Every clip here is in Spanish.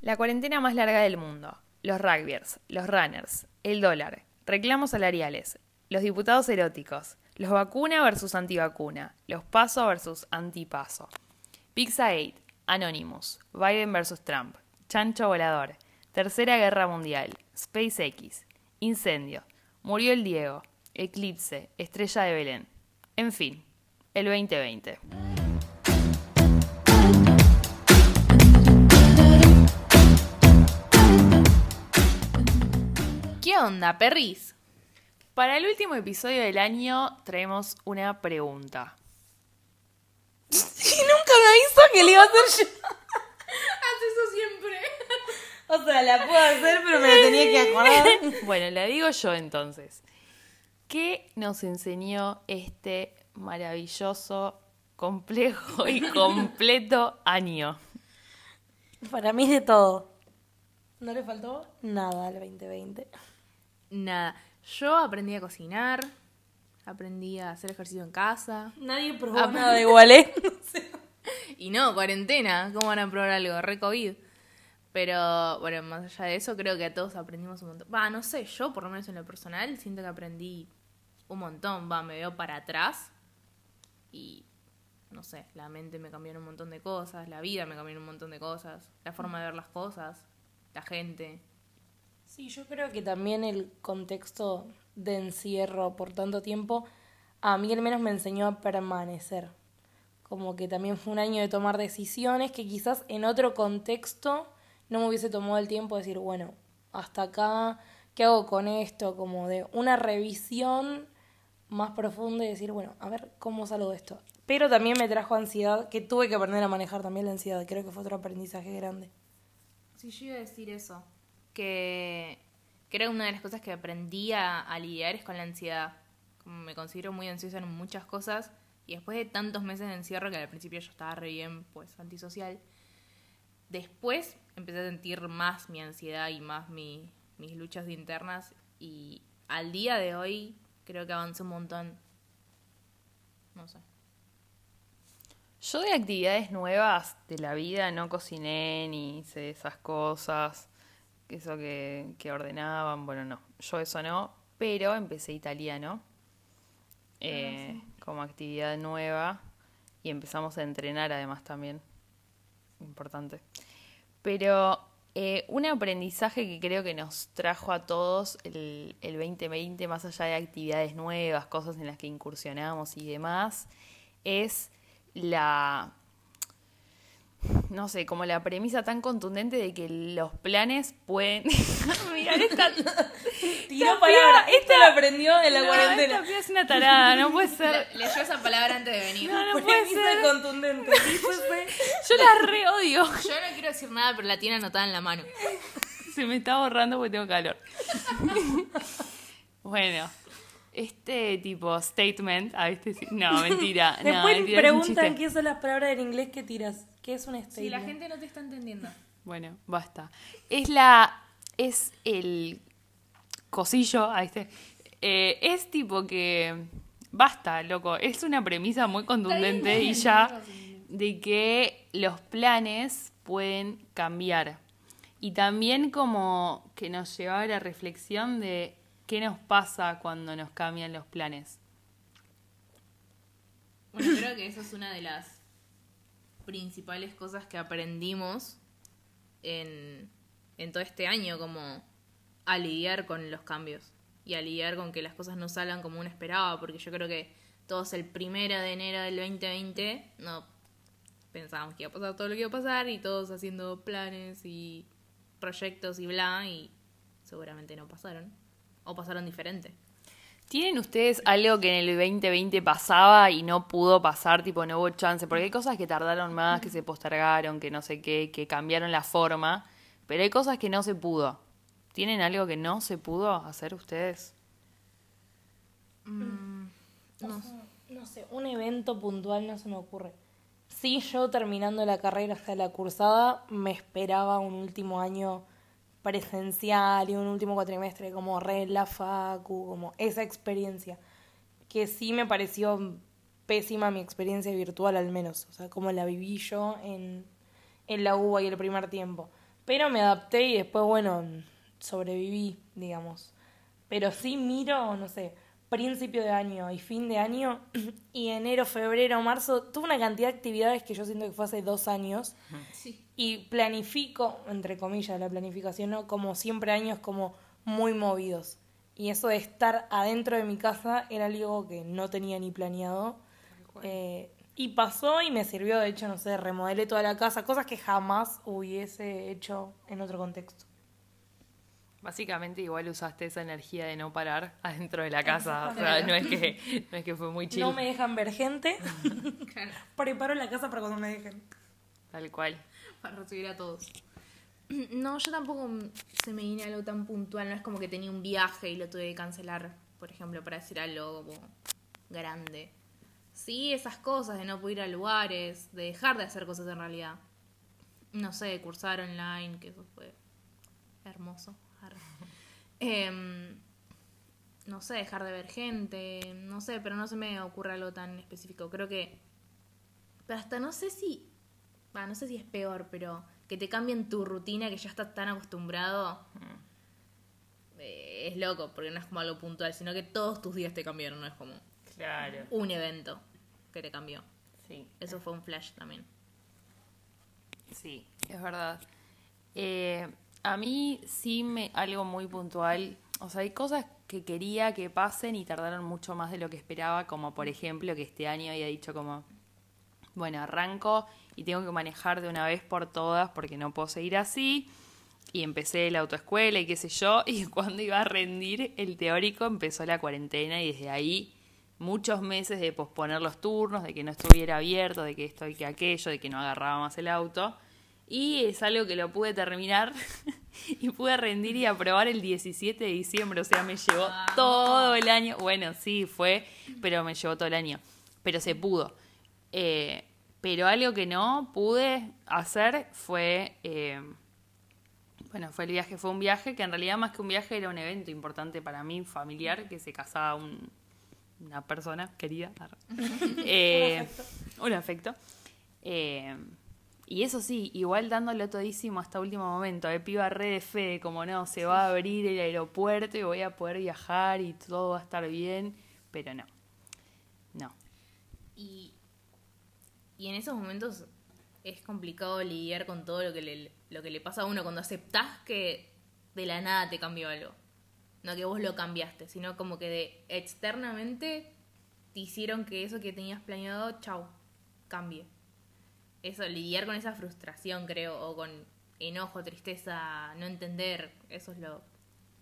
La cuarentena más larga del mundo. Los rugbyers, los runners, el dólar, reclamos salariales, los diputados eróticos, los vacuna versus antivacuna, los paso versus antipaso. Pizza 8, Anonymous, Biden versus Trump, Chancho Volador, Tercera Guerra Mundial, SpaceX, Incendio, Murió el Diego, Eclipse, Estrella de Belén. En fin, el 2020. ¿Qué onda, perris? Para el último episodio del año traemos una pregunta. Y nunca me avisó que le iba a hacer yo. Hace eso siempre. O sea, la puedo hacer, pero me la tenía que acordar. Bueno, la digo yo entonces. ¿Qué nos enseñó este maravilloso, complejo y completo año? Para mí es de todo. ¿No le faltó nada al 2020? Nada. Yo aprendí a cocinar, aprendí a hacer ejercicio en casa. Nadie probó Ah, nada igual, ¿eh? Y no, cuarentena. ¿Cómo van a probar algo? Re COVID. Pero, bueno, más allá de eso, creo que a todos aprendimos un montón. Va, no sé, yo por lo menos en lo personal siento que aprendí un montón. Va, me veo para atrás y, no sé, la mente me cambió en un montón de cosas, la vida me cambió en un montón de cosas, la forma de ver las cosas, la gente. Sí, yo creo que también el contexto de encierro por tanto tiempo, a mí al menos me enseñó a permanecer. Como que también fue un año de tomar decisiones que quizás en otro contexto no me hubiese tomado el tiempo de decir, bueno, hasta acá, ¿qué hago con esto? Como de una revisión más profunda y decir, bueno, a ver cómo salgo de esto. Pero también me trajo ansiedad, que tuve que aprender a manejar también la ansiedad. Creo que fue otro aprendizaje grande. Sí, yo iba a decir eso. Que creo que una de las cosas que aprendí a, lidiar es con la ansiedad. Como me considero muy ansiosa en muchas cosas. Y después de tantos meses de encierro, que al principio yo estaba re bien, pues antisocial. Después empecé a sentir más mi ansiedad y más mi- mis luchas internas. Y al día de hoy creo que avancé un montón. No sé. Yo de actividades nuevas de la vida no cociné ni hice esas cosas, eso que, que ordenaban, bueno, no, yo eso no, pero empecé italiano eh, como actividad nueva y empezamos a entrenar además también, importante. Pero eh, un aprendizaje que creo que nos trajo a todos el, el 2020, más allá de actividades nuevas, cosas en las que incursionamos y demás, es la, no sé, como la premisa tan contundente de que los planes pueden... Mirar esta... Tiró Esta palabra. Esto lo aprendió en la No, cuarentena. Esta es una tarada, no puede ser. Le- leyó esa palabra antes de venir. No, no puede Premisa ser. contundente. Yo la re odio. Yo no quiero decir nada, pero la tiene anotada en la mano. Se me está borrando porque tengo calor. bueno, este tipo statement, a este sí- no, mentira, no, Después mentira, es un preguntan qué son las palabras en inglés que tiras. ¿Qué es un statement? Si la gente no te está entendiendo. Bueno, basta. Es la, es el cosillo, a este, eh, es tipo que basta, loco. Es una premisa muy contundente y ya de que los planes pueden cambiar. Y también como que nos lleva a la reflexión de qué nos pasa cuando nos cambian los planes. Bueno, creo que esa es una de las principales cosas que aprendimos en, en todo este año, como a lidiar con los cambios y a lidiar con que las cosas no salgan como uno esperaba, porque yo creo que todos el primero de enero del 2020 no pensábamos que iba a pasar todo lo que iba a pasar y todos haciendo planes y proyectos y bla, y seguramente no pasaron, o pasaron diferente. ¿Tienen ustedes algo que en el 2020 pasaba y no pudo pasar, tipo no hubo chance? Porque hay cosas que tardaron más, que se postergaron, que no sé qué, que cambiaron la forma, pero hay cosas que no se pudo. ¿Tienen algo que no se pudo hacer ustedes? No, no sé, un evento puntual no se me ocurre. Sí, yo terminando la carrera hasta la cursada, me esperaba un último año presencial y un último cuatrimestre como re la facu, como esa experiencia. Que sí me pareció pésima mi experiencia virtual al menos, o sea, como la viví yo en, en la UBA y el primer tiempo. Pero me adapté y después, bueno, sobreviví, digamos. Pero sí miro, no sé, principio de año y fin de año, y enero, febrero, marzo, tuve una cantidad de actividades que yo siento que fue hace dos años. Sí. Y planifico, entre comillas, la planificación, ¿no? Como siempre años como muy movidos. Y eso de estar adentro de mi casa era algo que no tenía ni planeado. Eh, y pasó y me sirvió, de hecho, no sé, remodelé toda la casa, cosas que jamás hubiese hecho en otro contexto. Básicamente igual usaste esa energía de no parar adentro de la casa. O sea, no es que, no es que fue muy chill. No me dejan ver gente, Claro. preparo la casa para cuando me dejen. Tal cual. Para recibir a todos. No, yo tampoco se me viene algo tan puntual. No es como que tenía un viaje y lo tuve que cancelar, por ejemplo, para decir algo como grande. Sí, esas cosas de no poder ir a lugares, de dejar de hacer cosas en realidad. No sé, cursar online, que eso fue hermoso. Em, no sé, dejar de ver gente, no sé, pero no se me ocurre algo tan específico. Creo que. Pero hasta no sé si. no sé si es peor, pero que te cambien tu rutina que ya estás tan acostumbrado. eh, es loco, porque no es como algo puntual, sino que todos tus días te cambiaron, no es como Claro. un evento que te cambió. Sí. Eso fue un flash también. Sí, es verdad. Eh, a mí sí me algo muy puntual. O sea, hay cosas que quería que pasen y tardaron mucho más de lo que esperaba, como por ejemplo que este año había dicho como, bueno, arranco y tengo que manejar de una vez por todas porque no puedo seguir así. Y empecé la autoescuela y qué sé yo, y cuando iba a rendir el teórico empezó la cuarentena y desde ahí muchos meses de posponer los turnos, de que no estuviera abierto, de que esto y que aquello, de que no agarraba más el auto. Y es algo que lo pude terminar y pude rendir y aprobar el 17 de diciembre, o sea, me llevó todo el año. Bueno, sí, fue, pero me llevó todo el año. Pero se pudo. Eh, pero algo que no pude hacer fue... eh, bueno, fue el viaje, fue un viaje que en realidad más que un viaje era un evento importante para mí, familiar, que se casaba un- una persona querida. Eh, un afecto. Eh, y eso sí, igual dándolo todísimo hasta último momento. Eh, piba re de fe, como no, se va a abrir el aeropuerto y voy a poder viajar y todo va a estar bien, pero no. No. Y, y en esos momentos es complicado lidiar con todo lo que, le, lo que le pasa a uno cuando aceptás que de la nada te cambió algo. No que vos lo cambiaste, sino como que de externamente te hicieron que eso que tenías planeado, chau, cambie. Eso, lidiar con esa frustración, creo, o con enojo, tristeza, no entender, eso es lo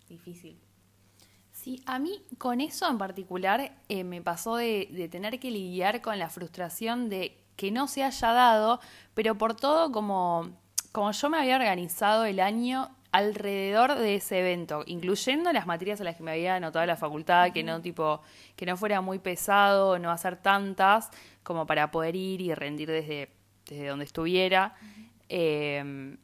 difícil. Sí, a mí con eso en particular eh, me pasó de, de tener que lidiar con la frustración de que no se haya dado, pero por todo como, como yo me había organizado el año alrededor de ese evento, incluyendo las materias a las que me había anotado la facultad, que no tipo, que no fuera muy pesado, no hacer tantas, como para poder ir y rendir desde, desde donde estuviera. Eh,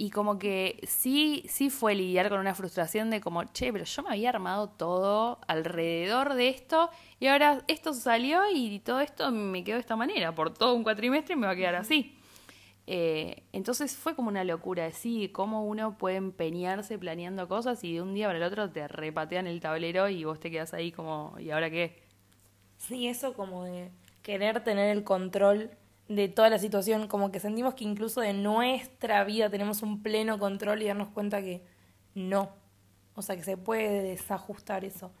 y como que sí, sí fue lidiar con una frustración de como, che, pero yo me había armado todo alrededor de esto y ahora esto salió y todo esto me quedó de esta manera. Por todo un cuatrimestre me va a quedar así. Eh, entonces fue como una locura de sí, cómo uno puede empeñarse planeando cosas y de un día para el otro te repatean el tablero y vos te quedas ahí como, ¿y ahora qué? Sí, eso como de querer tener el control de toda la situación, como que sentimos que incluso de nuestra vida tenemos un pleno control y darnos cuenta que no. O sea, que se puede desajustar eso.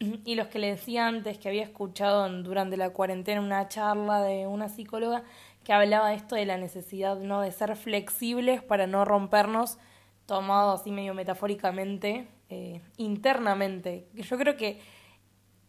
Y los que le decía antes que había escuchado durante la cuarentena una charla de una psicóloga que hablaba de esto de la necesidad no de ser flexibles para no rompernos, tomado así medio metafóricamente, eh, internamente. Yo creo que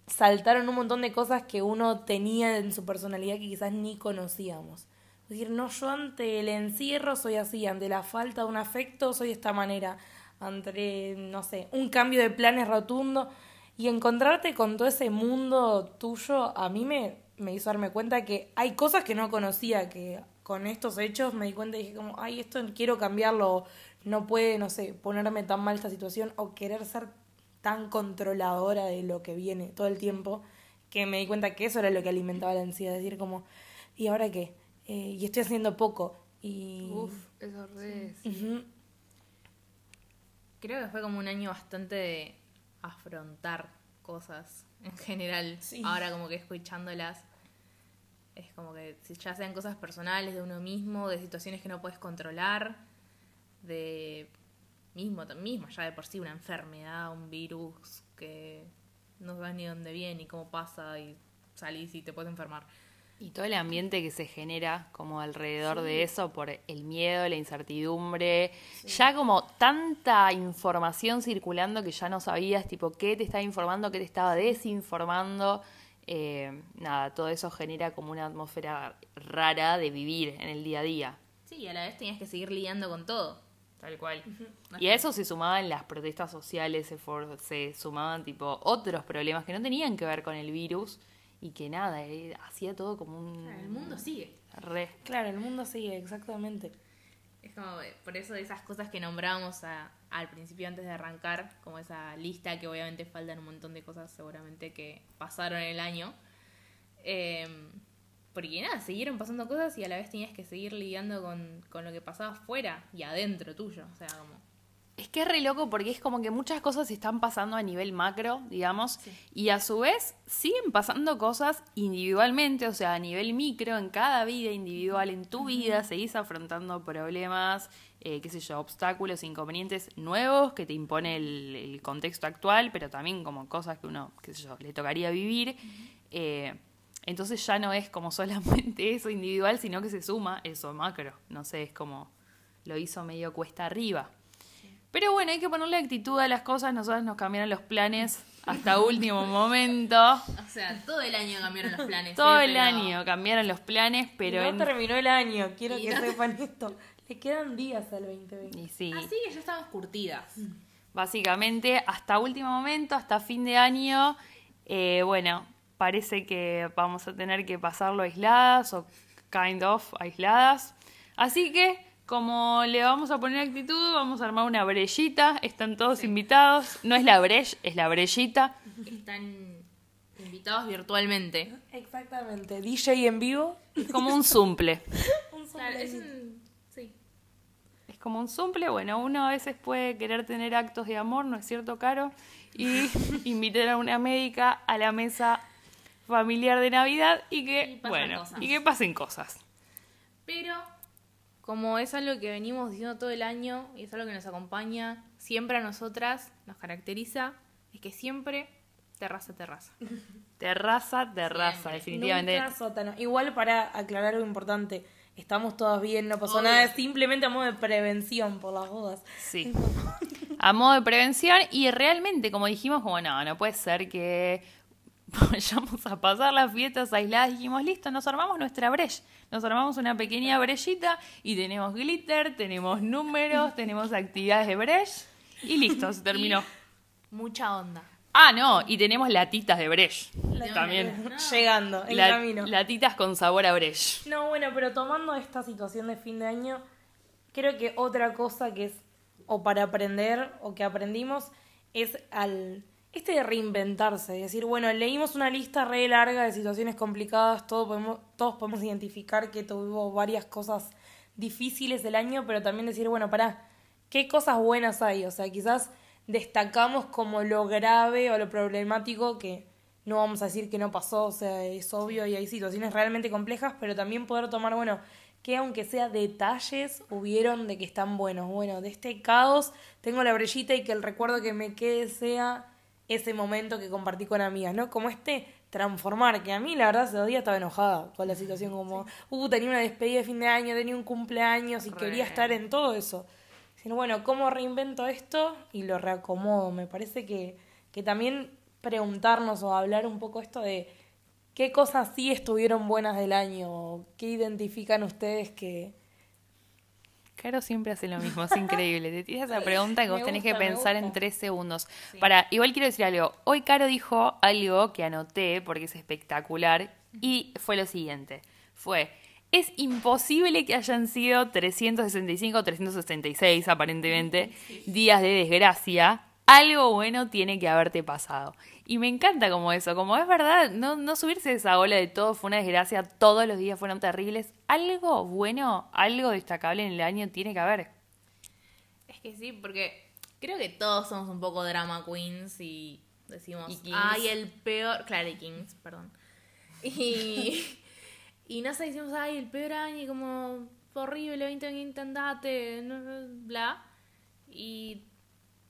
saltaron un montón de cosas que uno tenía en su personalidad que quizás ni conocíamos. Decir, no, yo ante el encierro soy así, ante la falta de un afecto soy de esta manera, ante, no sé, un cambio de planes rotundo. Y encontrarte con todo ese mundo tuyo, a mí me, me hizo darme cuenta que hay cosas que no conocía, que con estos hechos me di cuenta y dije como, ay, esto quiero cambiarlo, no puede, no sé, ponerme tan mal esta situación o querer ser tan controladora de lo que viene todo el tiempo que me di cuenta que eso era lo que alimentaba la ansiedad, decir como, ¿y ahora qué? Eh, y estoy haciendo poco. Y, eso re... Ujú. Creo que fue como un año bastante de afrontar cosas en general. Sí. Ahora como que escuchándolas es como que si ya sean cosas personales de uno mismo, de situaciones que no puedes controlar, de mismo, mismo ya de por sí una enfermedad, un virus que no sabes ni dónde viene ni cómo pasa y salís y te puedes enfermar. Y todo el ambiente que se genera como alrededor de eso por el miedo, la incertidumbre, ya como tanta información circulando que ya no sabías tipo qué te estaba informando, qué te estaba desinformando. Eh, nada, todo eso genera como una atmósfera rara de vivir en el día a día. Sí, y a la vez tenías que seguir lidiando con todo. Tal cual. Y a eso se sumaban las protestas sociales, se, for- se sumaban tipo otros problemas que no tenían que ver con el virus y que nada, eh, hacía todo como un... El mundo sigue. Re. Claro, el mundo sigue, exactamente. Es como, eh, por eso de esas cosas que nombrábamos a- al principio antes de arrancar, como esa lista que obviamente faltan un montón de cosas seguramente que pasaron en el año. Eh, porque nada, siguieron pasando cosas y a la vez tenías que seguir lidiando con, con lo que pasaba afuera y adentro tuyo. O sea, como... Es que es re loco porque es como que muchas cosas están pasando a nivel macro, digamos, y a su vez siguen pasando cosas individualmente, o sea, a nivel micro, en cada vida individual, en tu vida, seguís afrontando problemas, eh, qué sé yo, obstáculos, inconvenientes nuevos que te impone el, el contexto actual, pero también como cosas que uno, qué sé yo, le tocaría vivir. Eh, entonces ya no es como solamente eso individual, sino que se suma eso macro. No sé, es como lo hizo medio cuesta arriba. Pero bueno, hay que ponerle actitud a las cosas. Nosotros nos cambiaron los planes hasta último momento. O sea, todo el año cambiaron los planes. Todo ¿eh? el Pero- año cambiaron los planes, pero no en... terminó el año, quiero Y que no- sepan esto. Le quedan días al 2020. Y sí, Así que ya estamos curtidas. básicamente hasta último momento, hasta fin de año, eh, bueno, parece que vamos a tener que pasarlo aisladas o kind of aisladas. Así que, como le vamos a poner actitud, vamos a armar una brellita. Están todos invitados. No es la brech, es la brellita. Están invitados virtualmente. Exactamente. DJ en vivo. Es como un zumple. Un Claro, es sombrerito. un... Sí. Es como un zumple. Bueno, uno a veces puede querer tener actos de amor, ¿no es cierto, Caro? Y invitar a una médica a la mesa familiar de Navidad y que, Y bueno, cosas. y que pasen cosas. Pero como es algo que venimos diciendo todo el año y es algo que nos acompaña siempre a nosotras, nos caracteriza, es que siempre terraza, terraza. Terraza, terraza, Siempre. definitivamente. Nunca sótano. Igual para aclarar algo importante, estamos todas bien, no pasó Obvio. nada, es simplemente a modo de prevención por las dudas. Sí. A modo de prevención y realmente, como dijimos, como no, no puede ser que vayamos a pasar las fiestas aisladas. Dijimos, listo, nos armamos nuestra brecha. Nos armamos una pequeña brechita y tenemos glitter, tenemos números, tenemos actividades de brech y listo, se terminó. Mucha onda. Ah, no, y tenemos latitas de brech. También. Llegando, en La- camino. latitas con sabor a brech. No, bueno, pero tomando esta situación de fin de año, creo que otra cosa que es, o para aprender, o que aprendimos, es al este de reinventarse, decir, bueno, leímos una lista re larga de situaciones complicadas, todos podemos, todos podemos identificar que tuvo varias cosas difíciles el año, pero también decir, bueno, pará, ¿qué cosas buenas hay? O sea, quizás destacamos como lo grave o lo problemático que no vamos a decir que no pasó, o sea, es obvio y hay situaciones realmente complejas, pero también poder tomar, bueno, que aunque sea detalles hubieron de que están buenos. Bueno, de este caos tengo la brellita y que el recuerdo que me quede sea ese momento que compartí con amigas, ¿no? Como este transformar, que a mí la verdad ese día estaba enojada con la situación, como, uh, tenía una despedida de fin de año, tenía un cumpleaños y Re. quería estar en todo eso. Sino, bueno, ¿cómo reinvento esto? Y lo reacomodo. Me parece que, que también preguntarnos o hablar un poco esto de qué cosas sí estuvieron buenas del año, qué identifican ustedes que... Caro siempre hace lo mismo, es increíble. Te tiras esa pregunta que vos tenés que pensar en tres segundos. Para, igual quiero decir algo. Hoy Caro dijo algo que anoté porque es espectacular y fue lo siguiente. Fue, es imposible que hayan sido 365 o 366 aparentemente días de desgracia. Algo bueno tiene que haberte pasado. Y me encanta como eso, como es verdad, no, no subirse esa ola de todo fue una desgracia, todos los días fueron terribles. Algo bueno, algo destacable en el año tiene que haber. Es que sí, porque Creo que todos somos un poco drama queens y decimos, Y ay, el peor, claro, y kings, perdón. Y, y no sé, decimos, ay, el peor año, y como horrible, 2020, andate, bla. Y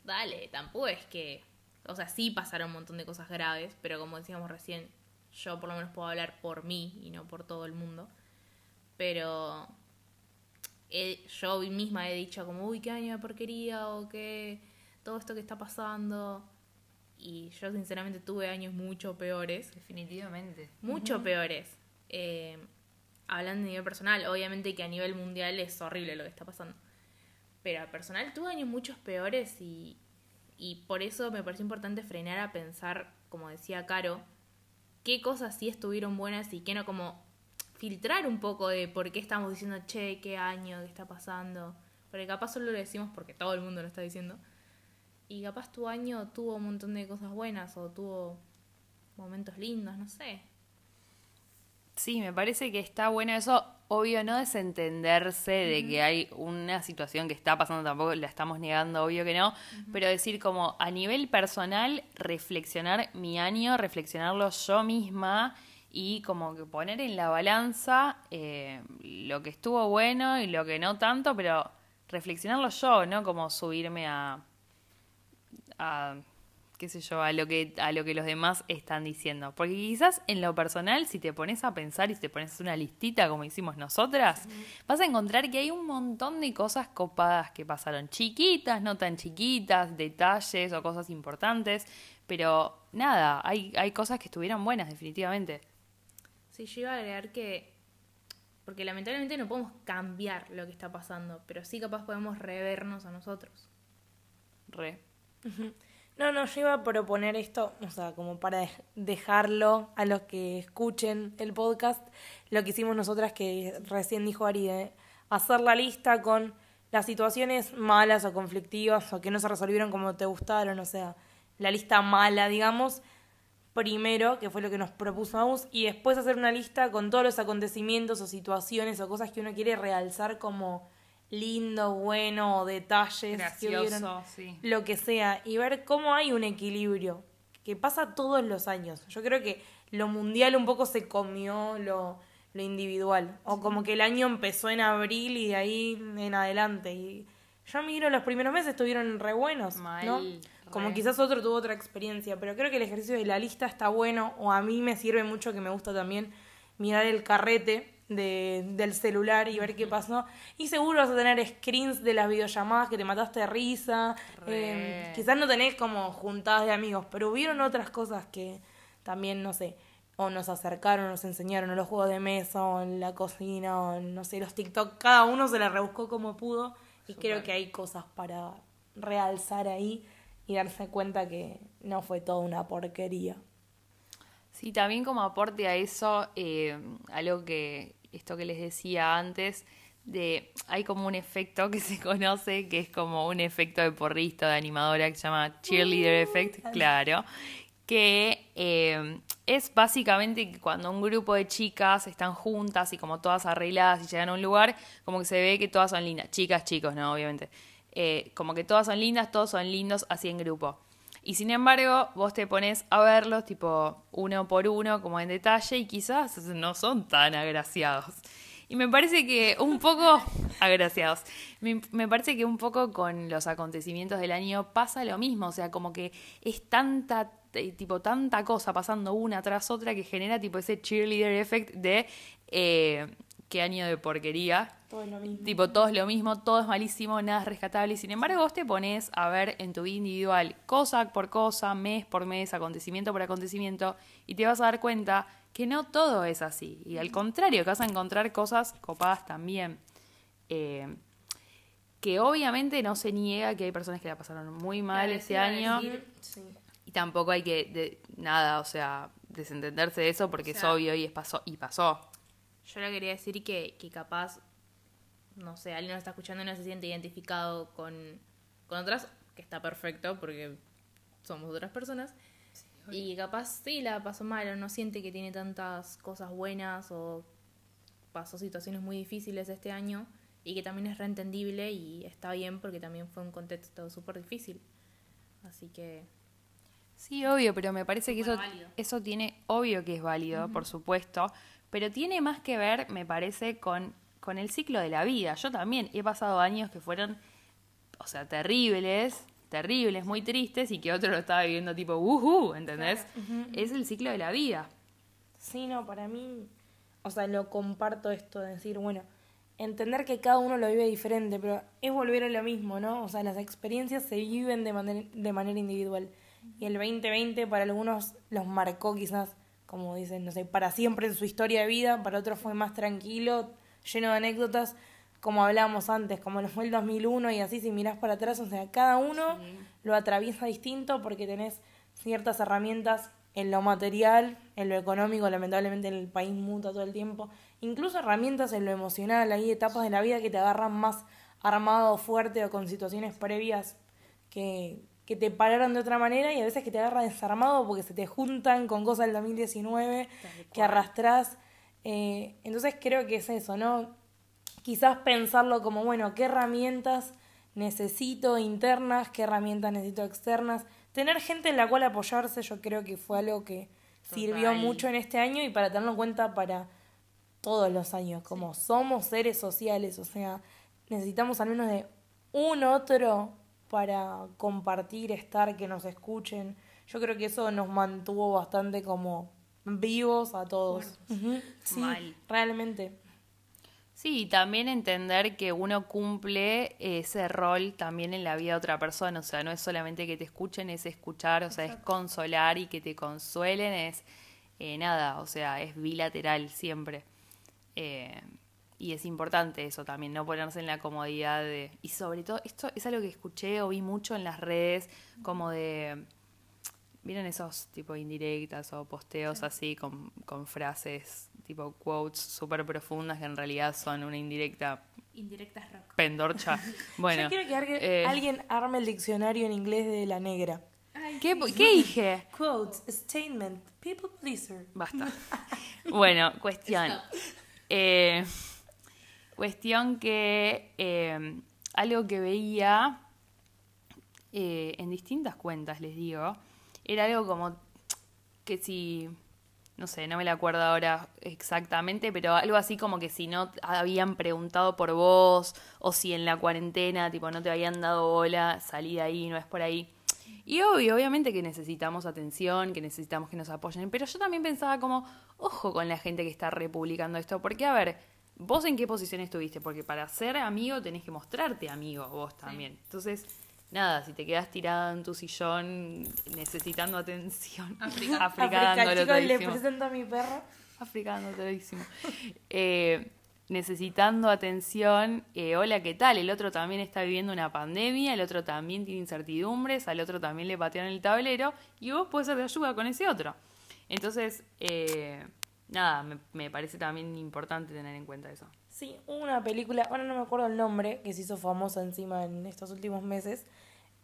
dale, tampoco es que, o sea, sí pasaron un montón de cosas graves, pero como decíamos recién, yo por lo menos puedo hablar por mí y no por todo el mundo. Pero he- yo misma he dicho como, uy, qué año de porquería o qué todo esto que está pasando. Y yo sinceramente tuve años mucho peores, Definitivamente. mucho peores. Eh, hablando a nivel personal, obviamente que a nivel mundial es horrible lo que está pasando. Pero personal tuve años muchos peores y, y por eso me pareció importante frenar a pensar, como decía Caro, qué cosas sí estuvieron buenas y qué no, como filtrar un poco de por qué estamos diciendo, che, qué año, qué está pasando. Porque capaz solo lo decimos porque todo el mundo lo está diciendo. Y capaz tu año tuvo un montón de cosas buenas o tuvo momentos lindos, no sé. Sí, me parece que está bueno eso. Obvio, no desentenderse de que hay una situación que está pasando, tampoco la estamos negando, obvio que no, pero decir como a nivel personal, reflexionar mi año, reflexionarlo yo misma y como que poner en la balanza eh, lo que estuvo bueno y lo que no tanto, pero reflexionarlo yo, ¿no? Como subirme a, a qué sé yo, a lo que a lo que los demás están diciendo. Porque quizás en lo personal, si te pones a pensar y si te pones una listita como hicimos nosotras, vas a encontrar que hay un montón de cosas copadas que pasaron, chiquitas, no tan chiquitas, detalles o cosas importantes, pero nada, hay hay cosas que estuvieron buenas definitivamente. Sí, yo iba a agregar que. Porque lamentablemente no podemos cambiar lo que está pasando, pero sí capaz podemos revernos a nosotros. Re. No, no, yo iba a proponer esto, o sea, como para dej- dejarlo a los que escuchen el podcast, lo que hicimos nosotras que recién dijo Ari, de hacer la lista con las situaciones malas o conflictivas o que no se resolvieron como te gustaron, o sea, la lista mala, digamos, primero, que fue lo que nos propuso Agus, y después hacer una lista con todos los acontecimientos o situaciones o cosas que uno quiere realzar como lindo, bueno, detalles que sí. lo que sea y ver cómo hay un equilibrio que pasa todos los años. Yo creo que lo mundial un poco se comió lo, lo individual o como que el año empezó en abril y de ahí en adelante y yo miro los primeros meses estuvieron re buenos, Mal, ¿no? Como quizás otro tuvo otra experiencia, pero creo que el ejercicio de la lista está bueno o a mí me sirve mucho que me gusta también mirar el carrete de, del celular y ver qué pasó. Y seguro vas a tener screens de las videollamadas que te mataste de risa. Eh, quizás no tenés como juntadas de amigos, pero hubieron otras cosas que también, no sé, o nos acercaron, nos enseñaron, o los juegos de mesa, o en la cocina, o no sé, los TikTok. Cada uno se la rebuscó como pudo. Y creo que hay cosas para realzar ahí y darse cuenta que no fue toda una porquería. Sí, también como aporte a eso, eh, algo que, esto que les decía antes, de hay como un efecto que se conoce, que es como un efecto de porrista, de animadora, que se llama cheerleader effect, claro, que eh, es básicamente que cuando un grupo de chicas están juntas y como todas arregladas y llegan a un lugar, como que se ve que todas son lindas, chicas, chicos, no, obviamente, Eh, como que todas son lindas, todos son lindos así en grupo. Y sin embargo, vos te pones a verlos tipo uno por uno, como en detalle, y quizás no son tan agraciados. Y me parece que un poco agraciados. Me, parece que un poco con los acontecimientos del año pasa lo mismo, o sea, como que es tanta eh, tipo tanta cosa pasando una tras otra que genera tipo ese cheerleader effect de eh, qué año de porquería. Todo es lo mismo. Tipo, todo es lo mismo, todo es malísimo, nada es rescatable. Y sin embargo, vos te pones a ver en tu vida individual, cosa por cosa, mes por mes, acontecimiento por acontecimiento, y te vas a dar cuenta que no todo es así. Y al contrario, que vas a encontrar cosas copadas también. Eh, que obviamente no se niega que hay personas que la pasaron muy mal Claro, este año. Sí. Y tampoco hay que, de, nada, o sea, desentenderse de eso porque O sea, es obvio y, es pasó, y pasó. Yo le quería decir que, que capaz, no sé, alguien nos está escuchando y no se siente identificado con, con otras, que está perfecto porque somos otras personas. y capaz sí la pasó mal o no siente que tiene tantas cosas buenas o pasó situaciones muy difíciles este año y que también es reentendible y está bien porque también fue un contexto súper difícil. Así que Sí, obvio, pero me parece que eso, válido. eso tiene, obvio que es válido, por supuesto, pero tiene más que ver, me parece, con, con el ciclo de la vida. Yo también he pasado años que fueron, o sea, terribles, terribles, muy tristes, y que otro lo estaba viviendo tipo, uhu, ¿entendés? Es el ciclo de la vida. Sí, no, para mí, o sea, lo comparto esto de decir, bueno, entender que cada uno lo vive diferente, pero es volver a lo mismo, ¿no? O sea, las experiencias se viven de, manera de manera individual. Y el 2020 para algunos los marcó quizás, como dicen, no sé, para siempre en su historia de vida, para otros fue más tranquilo, lleno de anécdotas, como hablábamos antes, como lo fue el 2001 y así si mirás para atrás, o sea, cada uno lo atraviesa distinto porque tenés ciertas herramientas en lo material, en lo económico, lamentablemente el país muta todo el tiempo, incluso herramientas en lo emocional, hay etapas de la vida que te agarran más armado, fuerte o con situaciones previas que, que te pararon de otra manera y a veces que te agarran desarmado porque se te juntan con cosas del 2019 que arrastrás. Eh, entonces creo que es eso, ¿no? Quizás pensarlo como, bueno, ¿qué herramientas necesito internas? ¿Qué herramientas necesito externas? Tener gente en la cual apoyarse yo creo que fue algo que sirvió mucho en este año y para tenerlo en cuenta para todos los años, como somos seres sociales, o sea, necesitamos al menos de un otro para compartir, estar, que nos escuchen. Yo creo que eso nos mantuvo bastante como vivos a todos. Sí, Mal. realmente. Sí, y también entender que uno cumple ese rol también en la vida de otra persona, o sea, no es solamente que te escuchen, es escuchar, o sea, es consolar y que te consuelen, es eh, nada, o sea, es bilateral siempre. Eh, y es importante eso también, no ponerse en la comodidad de... Y sobre todo, esto es algo que escuché o vi mucho en las redes, como de... ¿Vieron esos tipo indirectas o posteos así con, con frases tipo quotes súper profundas que en realidad son una indirecta indirectas rock. pendorcha? Bueno, Yo quiero que alguien, eh, alguien arme el diccionario en inglés de la negra. ¿qué, ¿qué dije? Quotes, statement, people pleaser. Basta. Bueno, cuestión. Eh, cuestión que eh, algo que veía eh, en distintas cuentas, les digo, era algo como que si, no sé, no me la acuerdo ahora exactamente, pero algo así como que si no habían preguntado por vos o si en la cuarentena, tipo, no te habían dado bola, salí de ahí, no es por ahí. Y obvio, obviamente que necesitamos atención, que necesitamos que nos apoyen, pero yo también pensaba como, ojo con la gente que está republicando esto, porque a ver, vos en qué posición estuviste, porque para ser amigo tenés que mostrarte amigo vos también. Entonces, nada, si te quedas tirada en tu sillón necesitando atención, África. africando África, lo chicos, le todísimo. presento a mi perro. Africano todísimo. Eh, necesitando atención. eh, hola, ¿qué tal? El otro también está viviendo una pandemia, el otro también tiene incertidumbres, al otro también le patearon el tablero y vos podés ser de ayuda con ese otro. Entonces, eh, nada, me, me parece también importante tener en cuenta eso. Sí, una película, ahora no me acuerdo el nombre, que se hizo famosa encima en estos últimos meses.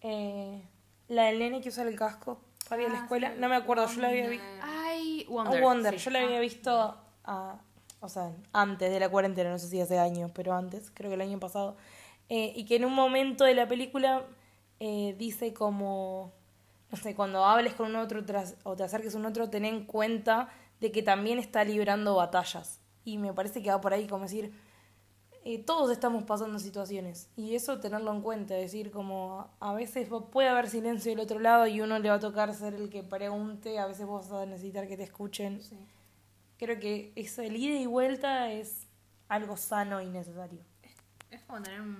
Eh, la del nene que usa el casco para ir a la Ah, escuela. sí. No me acuerdo, yo la había visto. Ay, A Wonder. Wonder, sí. yo la había visto ah, o sea, antes de la cuarentena, no sé si hace años, pero antes, creo que el año pasado. Eh, y que en un momento de la película eh, dice como, no sé, cuando hables con un otro tras- o te acerques a un otro, ten en cuenta de que también está librando batallas. Y me parece que va por ahí como decir, eh, todos estamos pasando situaciones y eso tenerlo en cuenta, decir como a veces puede haber silencio del otro lado y uno le va a tocar ser el que pregunte, a veces vos vas a necesitar que te escuchen. Creo que eso, el ida y vuelta es algo sano y necesario. Es como tener un,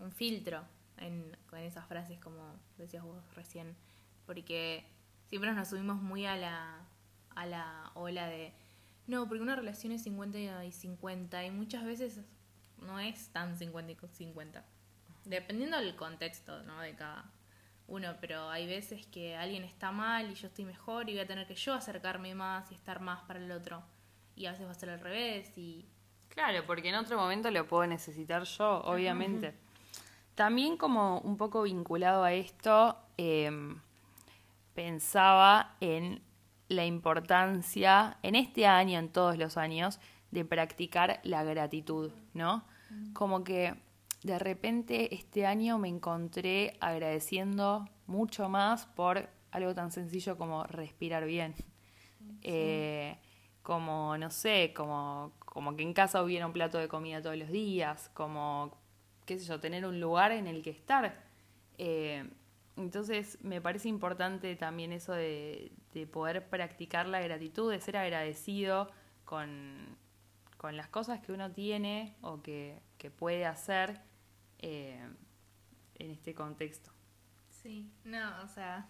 un filtro en, con esas frases, como decías vos recién. Porque siempre nos subimos muy a la, a la ola de. No, porque una relación es 50 y 50. Y muchas veces no es tan 50 y 50. Dependiendo del contexto ¿no? de cada uno. Pero hay veces que alguien está mal y yo estoy mejor y voy a tener que yo acercarme más y estar más para el otro. Y a veces va a ser al revés. Y Claro, porque en otro momento lo puedo necesitar yo, obviamente. También como un poco vinculado a esto, em, pensaba en la importancia, en este año, en todos los años, de practicar la gratitud, ¿no? Como que de repente este año me encontré agradeciendo mucho más por algo tan sencillo como respirar bien. Eh, como, no sé, como, como que en casa hubiera un plato de comida todos los días, como, qué sé yo, tener un lugar en el que estar. Eh, entonces me parece importante también eso de, de, poder practicar la gratitud, de ser agradecido con, con las cosas que uno tiene o que, que puede hacer eh, en este contexto. Sí, no, o sea,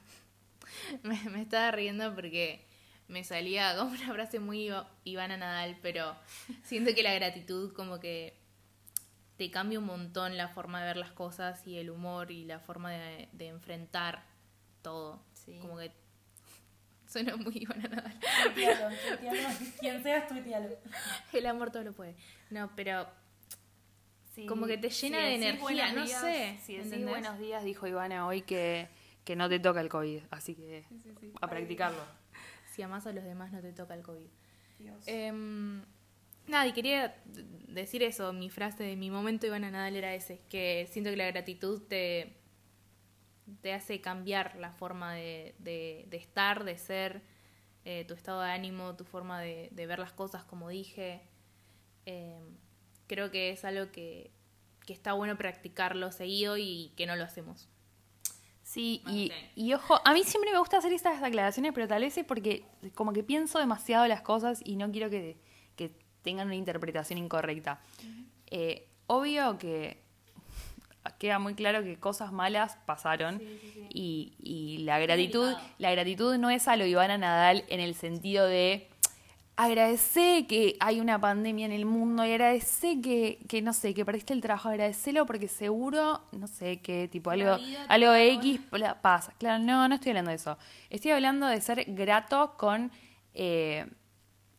me, me estaba riendo porque me salía como una frase muy Ivana Nadal, pero siento que la gratitud como que te cambia un montón la forma de ver las cosas y el humor y la forma de, de enfrentar todo. Sí. Como que suena muy Ivana Nadal. Tuitealo, tuitealo. Quien seas, tuitealo. El amor todo lo puede. No, pero Sí, Como que te llena de energía, no días- sé, Si buenos días, dijo Ivana hoy que, que no te toca el COVID, así que a practicarlo. si amas a los demás no te toca el COVID. Dios. Em, nada, y quería decir eso, mi frase de mi momento Ivana Nadal era ese, que siento que la gratitud te, te hace cambiar la forma de, de- de estar, de ser, eh, tu estado de ánimo, tu forma de, de ver las cosas, como dije. Em, creo que es algo que, que está bueno practicarlo seguido y que no lo hacemos. Sí, y ojo, a mí siempre me gusta hacer estas aclaraciones, pero tal vez es porque como que pienso demasiado las cosas y no quiero que, que tengan una interpretación incorrecta. Eh, obvio que queda muy claro que cosas malas pasaron Y, y la gratitud la gratitud no es a lo Ivana Nadal en el sentido de agradecer que hay una pandemia en el mundo y agradecer que, que no sé, que perdiste el trabajo, agradecelo porque seguro, no sé, que tipo algo, algo X pasa. Claro, no, no estoy hablando de eso. Estoy hablando de ser grato con, eh,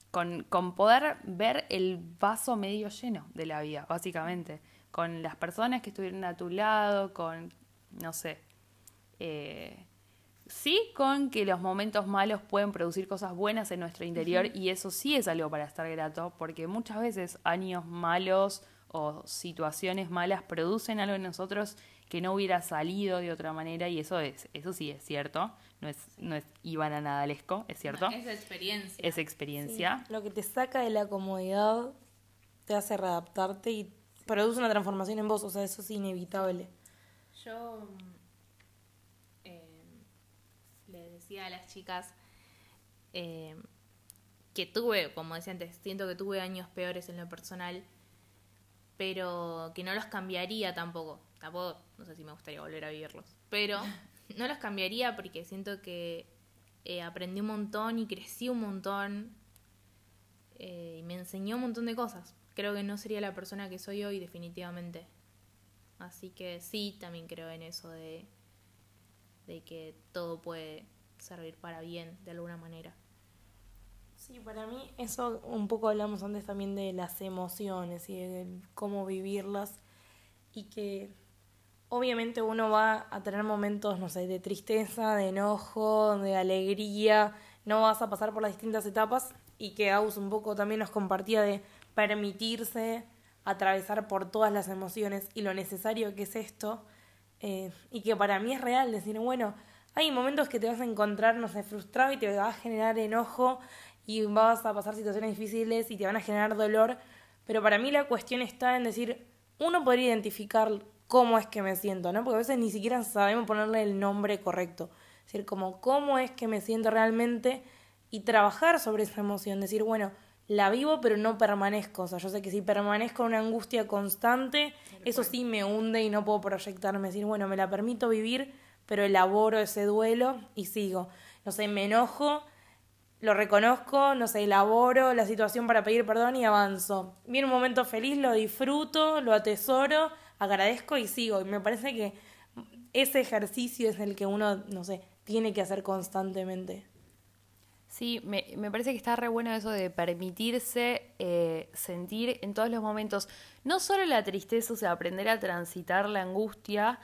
con, con poder ver el vaso medio lleno de la vida, básicamente. Con las personas que estuvieron a tu lado, con, no sé, eh, sí con que los momentos malos pueden producir cosas buenas en nuestro interior y eso sí es algo para estar grato porque muchas veces años malos o situaciones malas producen algo en nosotros que no hubiera salido de otra manera y eso es eso sí es cierto no es no es Ivana Nadalesco es cierto. Esa experiencia. es experiencia. Sí, Lo que te saca de la comodidad te hace readaptarte y produce una transformación en vos, o sea, eso es inevitable. Yo mm, eh, le decía a las chicas eh, que tuve, como decía antes, siento que tuve años peores en lo personal, pero que no los cambiaría tampoco. Tampoco, no sé si me gustaría volver a vivirlos, pero no los cambiaría porque siento que eh, aprendí un montón y crecí un montón eh, y me enseñó un montón de cosas. Creo que no sería la persona que soy hoy definitivamente. Así que sí, también creo en eso de, de que todo puede servir para bien de alguna manera. Sí, para mí eso un poco hablamos antes también de las emociones y de cómo vivirlas y que obviamente uno va a tener momentos, no sé, de tristeza, de enojo, de alegría, no vas a pasar por las distintas etapas y que Aus un poco también nos compartía de permitirse atravesar por todas las emociones y lo necesario que es esto eh, y que para mí es real decir, bueno, hay momentos que te vas a encontrar, no sé, frustrado y te va a generar enojo y vas a pasar situaciones difíciles y te van a generar dolor, pero para mí la cuestión está en decir, uno podría identificar cómo es que me siento, ¿no? Porque a veces ni siquiera sabemos ponerle el nombre correcto. Decir, como cómo es que me siento realmente y trabajar sobre esa emoción, decir, bueno, la vivo pero no permanezco, o sea, yo sé que si permanezco en una angustia constante, eso sí me hunde y no puedo proyectarme, decir, bueno, me la permito vivir, pero elaboro ese duelo y sigo. No sé, me enojo, lo reconozco, no sé, elaboro la situación para pedir perdón y avanzo. Viene un momento feliz, lo disfruto, lo atesoro, agradezco y sigo. Y me parece que ese ejercicio es el que uno, no sé, tiene que hacer constantemente. Sí, me, me parece que está re bueno eso de permitirse eh, sentir en todos los momentos, no solo la tristeza, o sea, aprender a transitar la angustia,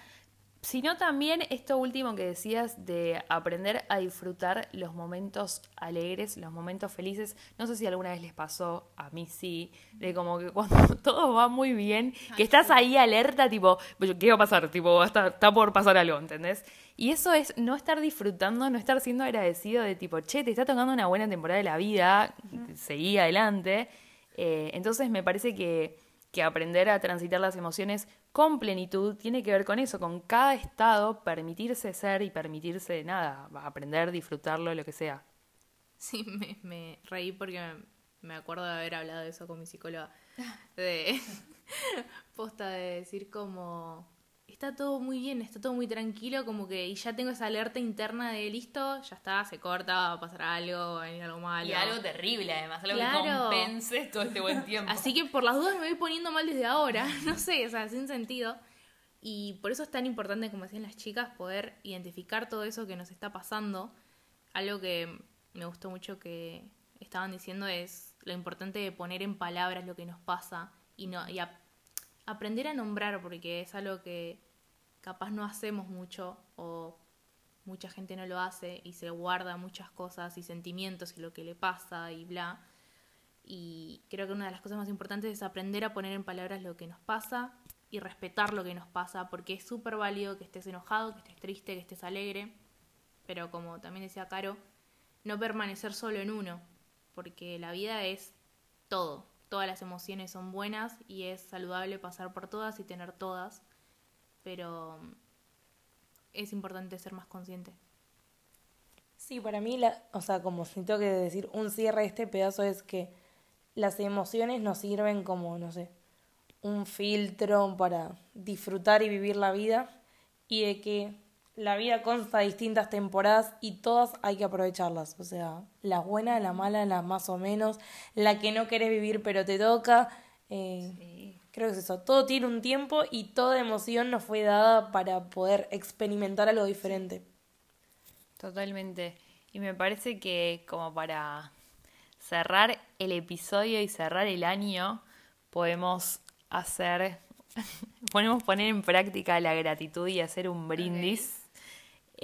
Sino también esto último que decías de aprender a disfrutar los momentos alegres, los momentos felices. No sé si alguna vez les pasó, a mí sí, de como que cuando todo va muy bien, que estás ahí alerta, tipo, ¿qué va a pasar? Tipo, está, está por pasar algo, ¿entendés? Y eso es no estar disfrutando, no estar siendo agradecido de tipo, che, te está tocando una buena temporada de la vida, seguí adelante. Eh, entonces me parece que, que aprender a transitar las emociones con plenitud tiene que ver con eso, con cada estado permitirse ser y permitirse nada, aprender, disfrutarlo, lo que sea. Sí, me, me reí porque me acuerdo de haber hablado de eso con mi psicóloga. De posta de decir como está todo muy bien, está todo muy tranquilo, como que y ya tengo esa alerta interna de listo, ya está, se corta, va a pasar algo, va a venir algo malo. Y algo terrible además, algo que compense todo este buen tiempo. Así que por las dudas me voy poniendo mal desde ahora, no sé, o sea, sin sentido. Y por eso es tan importante, como decían las chicas, poder identificar todo eso que nos está pasando. Algo que me gustó mucho que estaban diciendo es lo importante de poner en palabras lo que nos pasa y no y aprender a nombrar porque es algo que capaz no hacemos mucho o mucha gente no lo hace y se guarda muchas cosas y sentimientos y lo que le pasa y bla. Y creo que una de las cosas más importantes es aprender a poner en palabras lo que nos pasa y respetar lo que nos pasa, porque es súper válido que estés enojado, que estés triste, que estés alegre, pero como también decía Caro, no permanecer solo en uno, porque la vida es todo, todas las emociones son buenas y es saludable pasar por todas y tener todas, pero es importante ser más consciente. Sí, para mí, la, o sea, como si tengo que decir un cierre este pedazo es que las emociones nos sirven como, no sé, un filtro para disfrutar y vivir la vida y de que la vida consta de distintas temporadas y todas hay que aprovecharlas. O sea, la buena, la mala, la más o menos, la que no querés vivir pero te toca. Eh, creo que es eso. Todo tiene un tiempo y toda emoción nos fue dada para poder experimentar algo diferente. Totalmente. Y me parece que como para cerrar el episodio y cerrar el año, podemos hacer, podemos poner en práctica la gratitud y hacer un brindis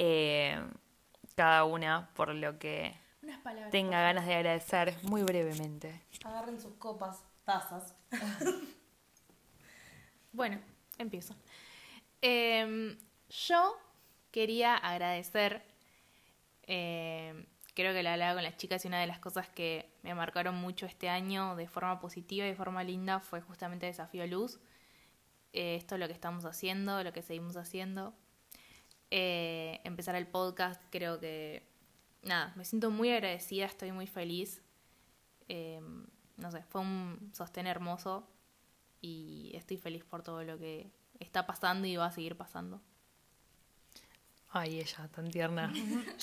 eh, cada una por lo que tenga ganas de agradecer muy brevemente. Agarren sus copas, tazas. bueno, empiezo. Em, yo quería agradecer, em, creo que la hablaba con las chicas y una de las cosas que me marcaron mucho este año de forma positiva y de forma linda fue justamente Desafío Luz. Eh, esto es lo que estamos haciendo, lo que seguimos haciendo. Eh, empezar el podcast, creo que, nada, me siento muy agradecida, estoy muy feliz. Eh, no sé, fue un sostén hermoso y estoy feliz por todo lo que está pasando y va a seguir pasando. Ay, ella, tan tierna.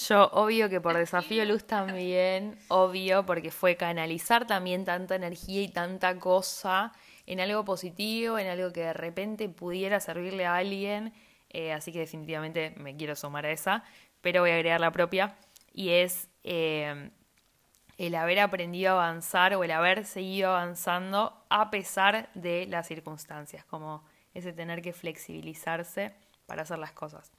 Yo, obvio que por desafío Luz también, obvio, porque fue canalizar también tanta energía y tanta cosa en algo positivo, en algo que de repente pudiera servirle a alguien eh, así que definitivamente me quiero sumar a esa, pero voy a agregar la propia, y es eh, el haber aprendido a avanzar o el haber seguido avanzando a pesar de las circunstancias, como ese tener que flexibilizarse para hacer las cosas.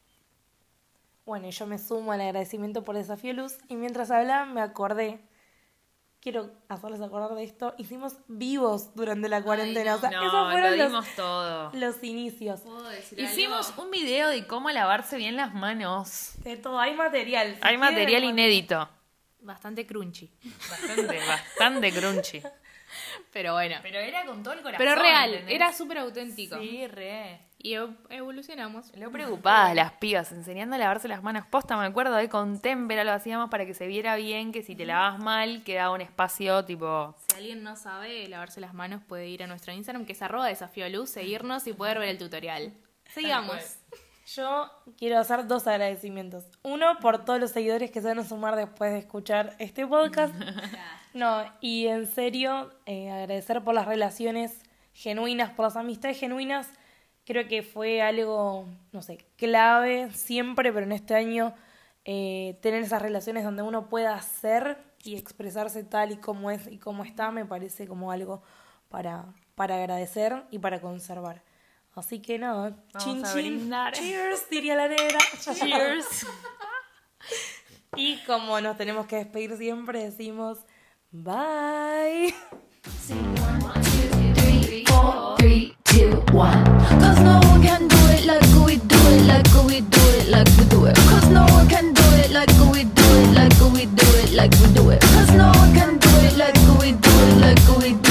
Bueno, yo me sumo al agradecimiento por Desafío Luz y mientras hablaba me acordé quiero hacerles acordar de esto, hicimos vivos durante la cuarentena. o sea, esos fueron los, todo. los inicios. Hicimos un video de cómo lavarse bien las manos. De todo, hay material. hay material inédito. Bastante crunchy. Bastante, bastante crunchy. Pero bueno. Pero era con todo el corazón. Pero real, era súper auténtico. Sí, re. Y evolucionamos. Lo preocupadas las pibas, enseñando a lavarse las manos. Posta, me acuerdo de con témpera lo hacíamos para que se viera bien, que si te lavas mal quedaba un espacio tipo... Si alguien no sabe lavarse las manos puede ir a nuestro Instagram, que es arroba desafío luz, seguirnos y poder ver el tutorial. Sigamos. Yo quiero hacer dos agradecimientos. Uno, por todos los seguidores que se van a sumar después de escuchar este podcast. No, y en serio, eh, agradecer por las relaciones genuinas, por las amistades genuinas Creo que fue algo, no sé, clave siempre, pero en este año eh, tener esas relaciones donde uno pueda ser y expresarse tal y como es y como está, me parece como algo para, para agradecer y para conservar. Así que nada, Vamos chin a chin. Cheers, diría la negra. Cheers. Y como nos tenemos que despedir siempre, decimos bye. three, four, three, Cause no one can do it like we do it, like we do it, like we do it. Cause no one can do it like we do it, like we do it, like we do it. Cause no one can do it like we do it, like we do it.